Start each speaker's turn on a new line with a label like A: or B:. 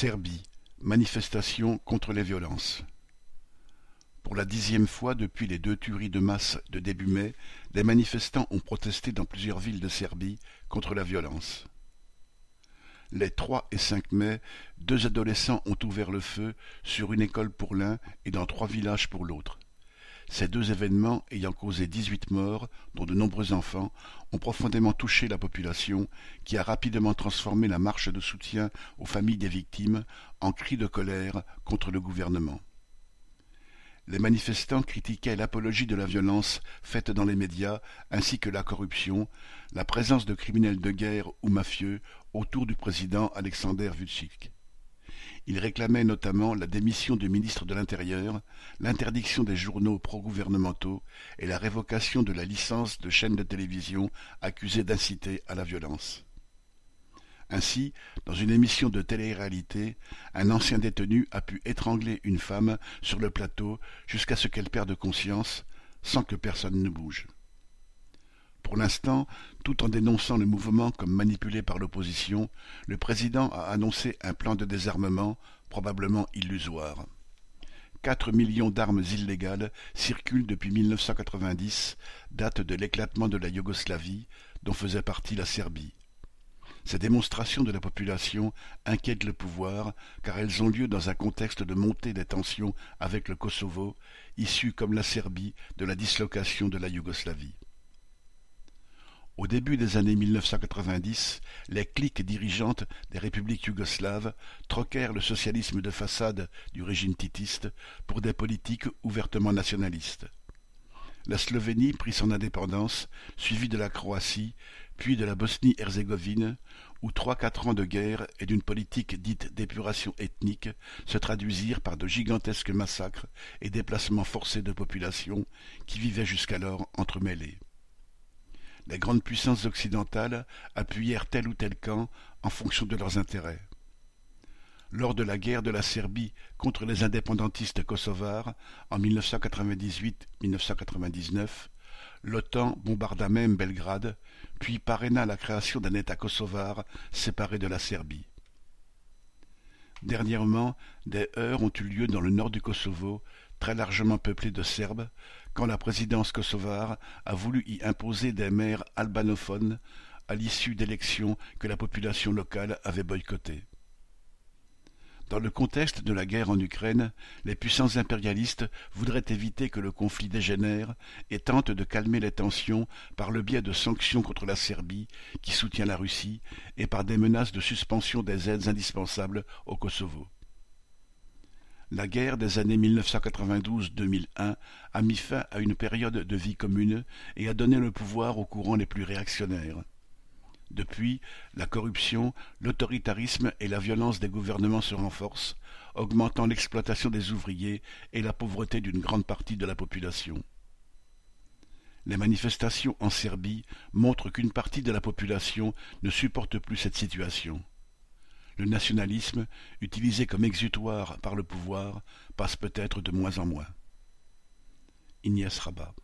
A: Serbie, manifestation contre les violences. Pour la dixième fois depuis les deux tueries de masse de début mai, des manifestants ont protesté dans plusieurs villes de Serbie contre la violence. Les 3 et 5 mai, deux adolescents ont ouvert le feu sur une école pour l'un et dans trois villages pour l'autre. Ces deux événements, ayant causé dix-huit morts, dont de nombreux enfants, ont profondément touché la population, qui a rapidement transformé la marche de soutien aux familles des victimes en cri de colère contre le gouvernement. Les manifestants critiquaient l'apologie de la violence faite dans les médias, ainsi que la corruption, la présence de criminels de guerre ou mafieux autour du président Alexander Vučić. Il réclamait notamment la démission du ministre de l'Intérieur, l'interdiction des journaux pro-gouvernementaux et la révocation de la licence de chaînes de télévision accusées d'inciter à la violence. Ainsi, dans une émission de télé-réalité, un ancien détenu a pu étrangler une femme sur le plateau jusqu'à ce qu'elle perde conscience, sans que personne ne bouge. L'instant, tout en dénonçant le mouvement comme manipulé par l'opposition, le président a annoncé un plan de désarmement probablement illusoire. Quatre millions d'armes illégales circulent depuis 1990, date de l'éclatement de la Yougoslavie, dont faisait partie la Serbie. Ces démonstrations de la population inquiètent le pouvoir car elles ont lieu dans un contexte de montée des tensions avec le Kosovo, issu comme la Serbie de la dislocation de la Yougoslavie. Au début des années 1990, les cliques dirigeantes des républiques yougoslaves troquèrent le socialisme de façade du régime titiste pour des politiques ouvertement nationalistes. La Slovénie prit son indépendance, suivie de la Croatie, puis de la Bosnie-Herzégovine, où trois-quatre ans de guerre et d'une politique dite d'épuration ethnique se traduisirent par de gigantesques massacres et déplacements forcés de populations qui vivaient jusqu'alors entremêlées les grandes puissances occidentales appuyèrent tel ou tel camp en fonction de leurs intérêts. Lors de la guerre de la Serbie contre les indépendantistes kosovars en 1998-1999, l'OTAN bombarda même Belgrade, puis parraina la création d'un État kosovar séparé de la Serbie. Dernièrement, des heurts ont eu lieu dans le nord du Kosovo, très largement peuplé de Serbes, quand la présidence kosovare a voulu y imposer des maires albanophones à l'issue d'élections que la population locale avait boycottées. Dans le contexte de la guerre en Ukraine, les puissances impérialistes voudraient éviter que le conflit dégénère et tentent de calmer les tensions par le biais de sanctions contre la Serbie, qui soutient la Russie, et par des menaces de suspension des aides indispensables au Kosovo. La guerre des années 1992-2001 a mis fin à une période de vie commune et a donné le pouvoir aux courants les plus réactionnaires. Depuis, la corruption, l'autoritarisme et la violence des gouvernements se renforcent, augmentant l'exploitation des ouvriers et la pauvreté d'une grande partie de la population. Les manifestations en Serbie montrent qu'une partie de la population ne supporte plus cette situation le nationalisme, utilisé comme exutoire par le pouvoir, passe peut-être de moins en moins. Ignace Rabat